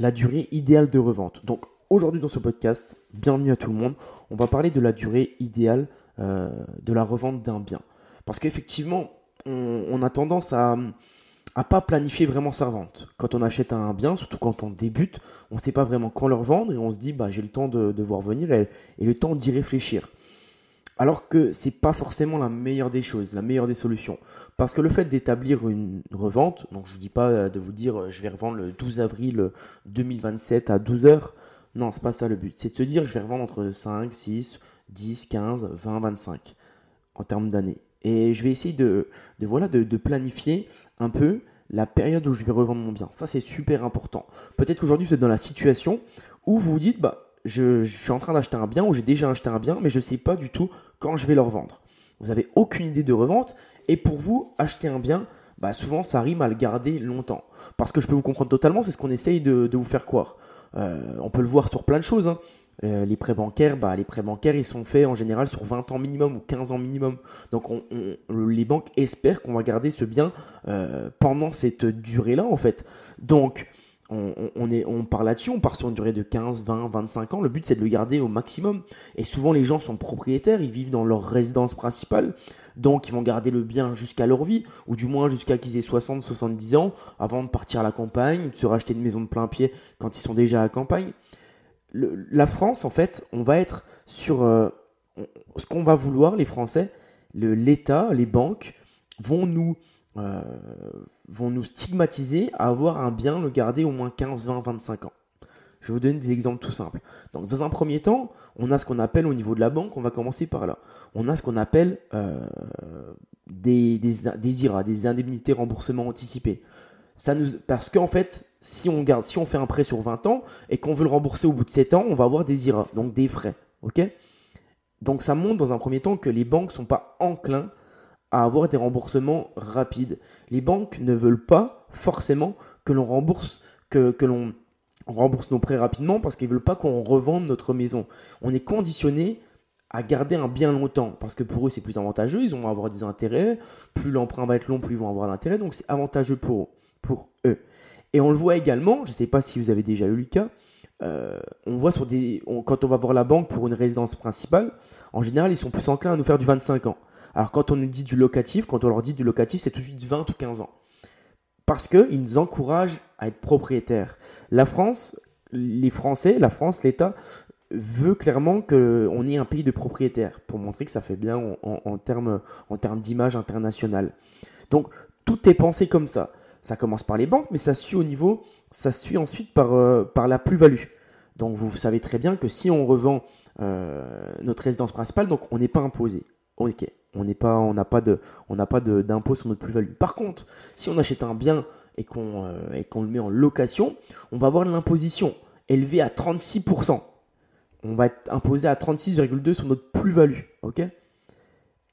la durée idéale de revente. Donc aujourd'hui dans ce podcast, bienvenue à tout le monde, on va parler de la durée idéale euh, de la revente d'un bien. Parce qu'effectivement, on, a tendance à à pas planifier vraiment sa revente. Quand on achète un bien, surtout quand on débute, on ne sait pas vraiment quand le revendre et on se dit bah j'ai le temps de, voir venir et, et le temps d'y réfléchir. Alors que c'est pas forcément la meilleure des choses, la meilleure des solutions. Parce que le fait d'établir une revente, donc je vous dis pas euh, de vous dire euh, je vais revendre le 12 avril 2027 à 12 heures. Non, c'est pas ça le but. C'est de se dire je vais revendre entre 5, 6, 10, 15, 20, 25 en termes d'années. Et je vais essayer de, voilà, de, de, planifier un peu la période où je vais revendre mon bien. Ça, c'est super important. Peut-être qu'aujourd'hui, vous êtes dans la situation où vous vous dites, bah, je, suis en train d'acheter un bien ou j'ai déjà acheté un bien, mais je ne sais pas du tout quand je vais le revendre. Vous n'avez aucune idée de revente et pour vous, acheter un bien, bah souvent ça rime à le garder longtemps. Parce que je peux vous comprendre totalement, c'est ce qu'on essaye de, vous faire croire. Euh, on peut le voir sur plein de choses. Hein. Euh, les prêts bancaires, bah, les prêts bancaires, ils sont faits en général sur 20 ans minimum ou 15 ans minimum. Donc les banques espèrent qu'on va garder ce bien euh, pendant cette durée-là en fait. Donc on, est, on part là-dessus, on part sur une durée de 15, 20, 25 ans. Le but, c'est de le garder au maximum. Et souvent, les gens sont propriétaires, ils vivent dans leur résidence principale. Donc, ils vont garder le bien jusqu'à leur vie, ou du moins jusqu'à qu'ils aient 60, 70 ans, avant de partir à la campagne, de se racheter une maison de plein pied quand ils sont déjà à la campagne. la France, en fait, on va être sur euh, ce qu'on va vouloir, les Français, l'État, les banques vont nous euh, vont nous stigmatiser à avoir un bien, le garder au moins 15, 20, 25 ans. Je vais vous donner des exemples tout simples. Donc, dans un premier temps, on a ce qu'on appelle au niveau de la banque, on va commencer par là. On a ce qu'on appelle euh, des, des, IRA, des indemnités remboursement anticipé. Ça nous, parce qu'en fait, si on, garde, si on fait un prêt sur 20 ans et qu'on veut le rembourser au bout de 7 ans, on va avoir des IRA, donc des frais. ok? Donc ça montre dans un premier temps que les banques ne sont pas enclins à avoir des remboursements rapides. Les banques ne veulent pas forcément que l'on rembourse, que, que l'on rembourse nos prêts rapidement parce qu'ils ne veulent pas qu'on revende notre maison. On est conditionné à garder un bien longtemps parce que pour eux c'est plus avantageux, ils vont avoir des intérêts, plus l'emprunt va être long, plus ils vont avoir d'intérêts, donc c'est avantageux pour, pour eux. Et on le voit également, je ne sais pas si vous avez déjà eu le cas, euh, on voit sur des, quand on va voir la banque pour une résidence principale, en général ils sont plus enclins à nous faire du 25 ans. Alors quand on nous dit du locatif, quand on leur dit du locatif, c'est tout de suite 20 ou 15 ans. Parce qu'ils nous encouragent à être propriétaires. La France, les Français, la France, l'État veut clairement qu'on ait un pays de propriétaires pour montrer que ça fait bien en, termes en termes d'image internationale. Donc tout est pensé comme ça. Ça commence par les banques, mais ça suit au niveau, ça suit ensuite par, euh, par la plus-value. Donc vous savez très bien que si on revend euh, notre résidence principale, donc on n'est pas imposé. Ok, on n'est pas, on n'a pas de, on n'a pas d'impôt sur notre plus-value. Par contre, si on achète un bien et qu'on euh, qu'on le met en location, on va avoir l'imposition élevée à 36%. On va être imposé à 36,2 sur notre plus-value, ok?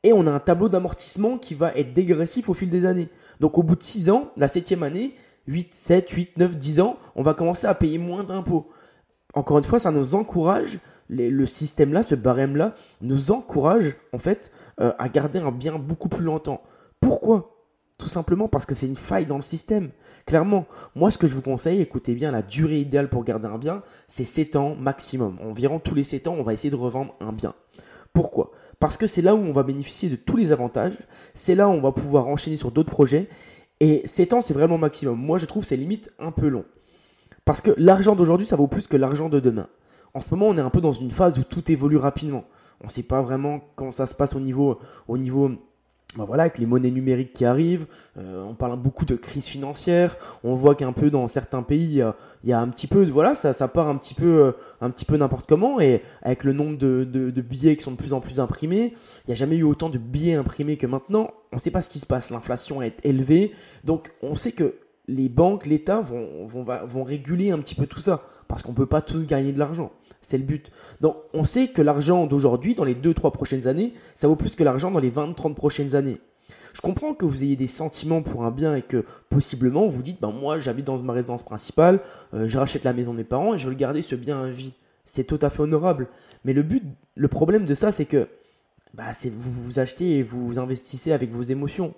Et on a un tableau d'amortissement qui va être dégressif au fil des années. Donc au bout de 6 ans, la septième année, 8, 7, 8, 9, 10 ans, on va commencer à payer moins d'impôts. Encore une fois, ça nous encourage le système-là, ce barème-là, nous encourage en fait euh, à garder un bien beaucoup plus longtemps. Pourquoi? Tout simplement parce que c'est une faille dans le système. Clairement, moi ce que je vous conseille, écoutez bien, la durée idéale pour garder un bien, c'est 7 ans maximum. Environ tous les 7 ans, on va essayer de revendre un bien. Pourquoi? Parce que c'est là où on va bénéficier de tous les avantages, c'est là où on va pouvoir enchaîner sur d'autres projets, et 7 ans c'est vraiment maximum. Moi je trouve c'est limite un peu long. Parce que l'argent d'aujourd'hui, ça vaut plus que l'argent de demain en ce moment, on est un peu dans une phase où tout évolue rapidement. On ne sait pas vraiment comment ça se passe au niveau, au niveau bah voilà, avec les monnaies numériques qui arrivent, euh, on parle beaucoup de crise financière. On voit qu'un peu dans certains pays, il y a un petit peu, voilà, ça, part un petit peu, euh, un petit peu n'importe comment. Et avec le nombre de, billets qui sont de plus en plus imprimés, il n'y a jamais eu autant de billets imprimés que maintenant. On ne sait pas ce qui se passe. L'inflation est élevée, donc on sait que les banques, l'État vont, vont réguler un petit peu tout ça parce qu'on ne peut pas tous gagner de l'argent. C'est le but. Donc on sait que l'argent d'aujourd'hui, dans les 2-3 prochaines années, ça vaut plus que l'argent dans les 20-30 prochaines années. Je comprends que vous ayez des sentiments pour un bien et que possiblement vous dites, ben moi j'habite dans ma résidence principale, euh, je rachète la maison de mes parents et je veux le garder ce bien à vie. C'est tout à fait honorable. Mais le but, le problème de ça, c'est que bah, c'est vous vous achetez et vous investissez avec vos émotions.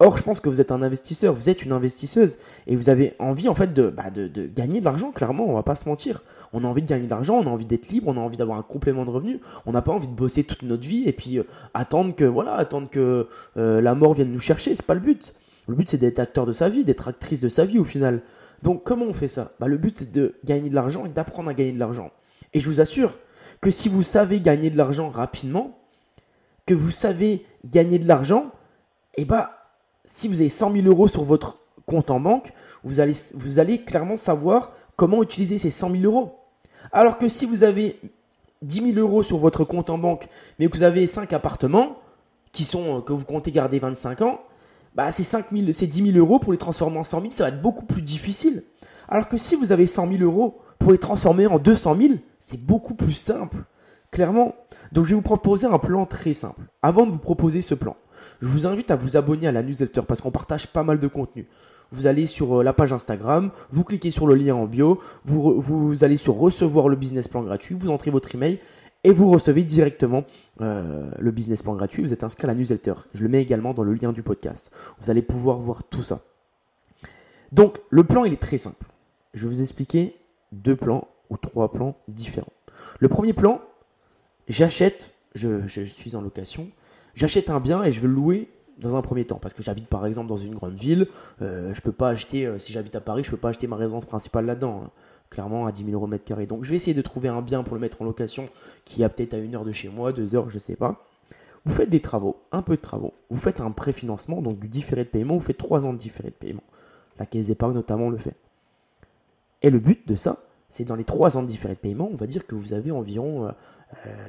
Or, je pense que vous êtes un investisseur, vous êtes une investisseuse et vous avez envie en fait de, bah, de gagner de l'argent, clairement, on va pas se mentir. On a envie de gagner de l'argent, on a envie d'être libre, on a envie d'avoir un complément de revenu. On n'a pas envie de bosser toute notre vie et puis euh, attendre que voilà, attendre que euh, la mort vienne nous chercher, c'est pas le but. Le but c'est d'être acteur de sa vie, d'être actrice de sa vie au final. Donc comment on fait ça? Bah, Le but c'est de gagner de l'argent et d'apprendre à gagner de l'argent. Et je vous assure que si vous savez gagner de l'argent rapidement, que vous savez gagner de l'argent, et eh bah si vous avez 100 000 euros sur votre compte en banque, vous allez, clairement savoir comment utiliser ces 100 000 euros. Alors que si vous avez 10 000 euros sur votre compte en banque, mais que vous avez 5 appartements, qui sont, euh, que vous comptez garder 25 ans, bah ces, 5 000, ces 10 000 euros pour les transformer en 100 000, ça va être beaucoup plus difficile. Alors que si vous avez 100 000 euros pour les transformer en 200 000, c'est beaucoup plus simple. Clairement. Donc je vais vous proposer un plan très simple. Avant de vous proposer ce plan, je vous invite à vous abonner à la newsletter parce qu'on partage pas mal de contenu. Vous allez sur euh, la page Instagram, vous cliquez sur le lien en bio, vous, allez sur recevoir le business plan gratuit, vous entrez votre email et vous recevez directement euh, le business plan gratuit. Vous êtes inscrit à la newsletter. Je le mets également dans le lien du podcast. Vous allez pouvoir voir tout ça. Donc le plan il est très simple. Je vais vous expliquer deux plans ou trois plans différents. Le premier plan, j'achète, je, suis en location, j'achète un bien et je veux le louer dans un premier temps parce que j'habite par exemple dans une grande ville, euh, je peux pas acheter, euh, si j'habite à Paris, je peux pas acheter ma résidence principale là-dedans, hein. clairement à 10 000 euros mètre carré. Donc je vais essayer de trouver un bien pour le mettre en location qui a peut-être à une heure de chez moi, deux heures, je sais pas. Vous faites des travaux, un peu de travaux, vous faites un préfinancement, donc du différé de paiement, vous faites trois ans de différé de paiement. La caisse d'épargne notamment le fait. Et le but de ça, c'est dans les trois ans de différé de paiement, on va dire que vous avez environ euh,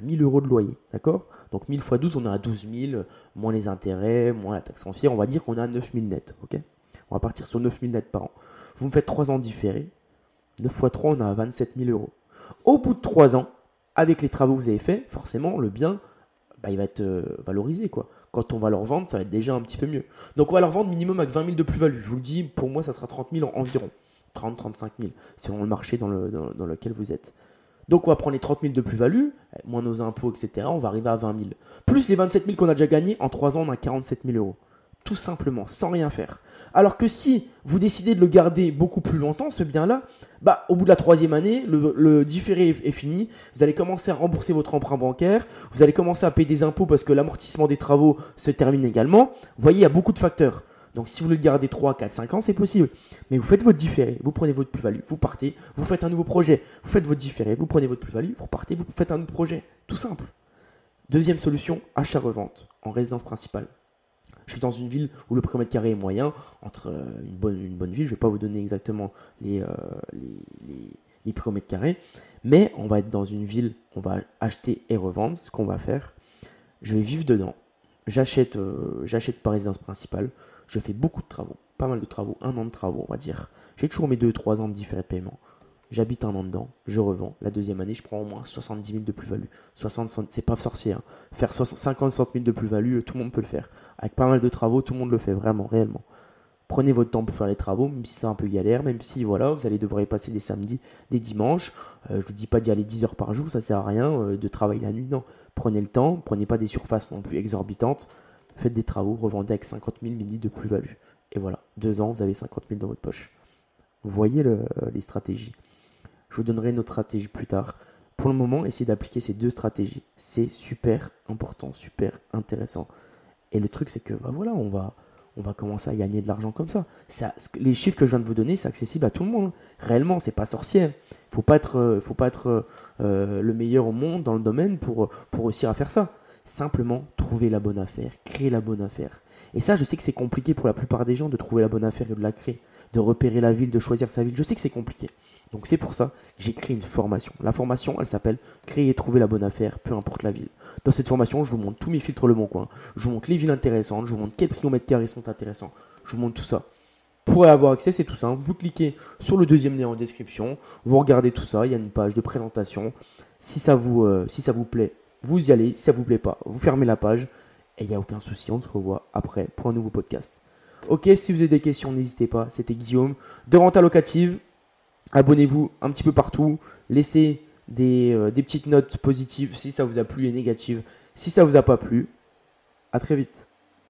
1000 euh, euros de loyer, d'accord? Donc 1000 x 12, on est à 12 000, moins les intérêts, moins la taxe foncière, on va dire qu'on est à 9000 net, ok? On va partir sur 9000 net par an. Vous me faites 3 ans différés, 9 x 3, on à 27 000 euros. Au bout de 3 ans, avec les travaux que vous avez faits, forcément, le bien, bah, il va être euh, valorisé, quoi. Quand on va le revendre, ça va être déjà un petit peu mieux. Donc on va le revendre minimum avec 20 000 de plus-value. Je vous le dis, pour moi, ça sera 30 000 environ. 30-35 000, selon le marché dans, le, dans lequel vous êtes. Donc on va prendre les 30 000 de plus-value, moins nos impôts, etc. On va arriver à 20 000. Plus les 27 000 qu'on a déjà gagnés, en 3 ans on a 47 000 euros. Tout simplement, sans rien faire. Alors que si vous décidez de le garder beaucoup plus longtemps, ce bien-là, bah, au bout de la troisième année, le, différé est, fini. Vous allez commencer à rembourser votre emprunt bancaire. Vous allez commencer à payer des impôts parce que l'amortissement des travaux se termine également. Vous voyez, il y a beaucoup de facteurs. Donc si vous voulez le garder 3, 4, 5 ans, c'est possible. Mais vous faites votre différé, vous prenez votre plus-value, vous partez, vous faites un nouveau projet, vous faites votre différé, vous prenez votre plus-value, vous repartez, vous faites un autre projet. Tout simple. Deuxième solution, achat-revente en résidence principale. Je suis dans une ville où le prix au mètre carré est moyen, entre euh, une bonne, une bonne ville, je ne vais pas vous donner exactement les, euh, les, prix au mètre carré, mais on va être dans une ville, on va acheter et revendre, ce qu'on va faire. Je vais vivre dedans, j'achète euh, j'achète par résidence principale, je fais beaucoup de travaux, pas mal de travaux, un an de travaux, on va dire. J'ai toujours mes 2-3 ans de différé de paiement. J'habite un an dedans, je revends. La deuxième année, je prends au moins 70 000 de plus-value. 60, c'est pas sorcier. Hein. Faire 50, 60 000 de plus-value, tout le monde peut le faire. Avec pas mal de travaux, tout le monde le fait, vraiment, réellement. Prenez votre temps pour faire les travaux, même si c'est un peu galère, même si voilà, vous allez devoir y passer des samedis, des dimanches. Euh, je ne vous dis pas d'y aller 10 heures par jour, ça sert à rien euh, de travailler la nuit. Non, prenez le temps, prenez pas des surfaces non plus exorbitantes faites des travaux, revendez avec 50 000 mini de plus-value. Et voilà, deux ans, vous avez 50 000 dans votre poche. Vous voyez les stratégies. Je vous donnerai une autre stratégie plus tard. Pour le moment, essayez d'appliquer ces deux stratégies. C'est super important, super intéressant. Et le truc, c'est que bah voilà, on va, on va commencer à gagner de l'argent comme ça. Les chiffres que je viens de vous donner, c'est accessible à tout le monde. Réellement, c'est pas sorcier. Faut pas être, euh, faut pas être euh, euh, le meilleur au monde dans le domaine pour réussir à faire ça. Simplement trouver la bonne affaire, créer la bonne affaire. Et ça, je sais que c'est compliqué pour la plupart des gens de trouver la bonne affaire et de la créer, de repérer la ville, de choisir sa ville. Je sais que c'est compliqué. Donc c'est pour ça que j'ai créé une formation. La formation, elle s'appelle Créer et trouver la bonne affaire, peu importe la ville. Dans cette formation, je vous montre tous mes filtres Le Bon Coin. Je vous montre les villes intéressantes, je vous montre quels prix au mètre carré sont intéressants. Je vous montre tout ça. Pour avoir accès, c'est tout simple. Vous cliquez sur le deuxième lien en description. Vous regardez tout ça. Il y a une page de présentation. Si ça vous, euh, si ça vous plaît, vous y allez, si ça vous plaît pas, vous fermez la page et il n'y a aucun souci, on se revoit après pour un nouveau podcast. Ok, si vous avez des questions, n'hésitez pas. C'était Guillaume de Renta Locative. Abonnez-vous un petit peu partout. Laissez des, euh, des petites notes positives si ça vous a plu et négatives si ça vous a pas plu. À très vite.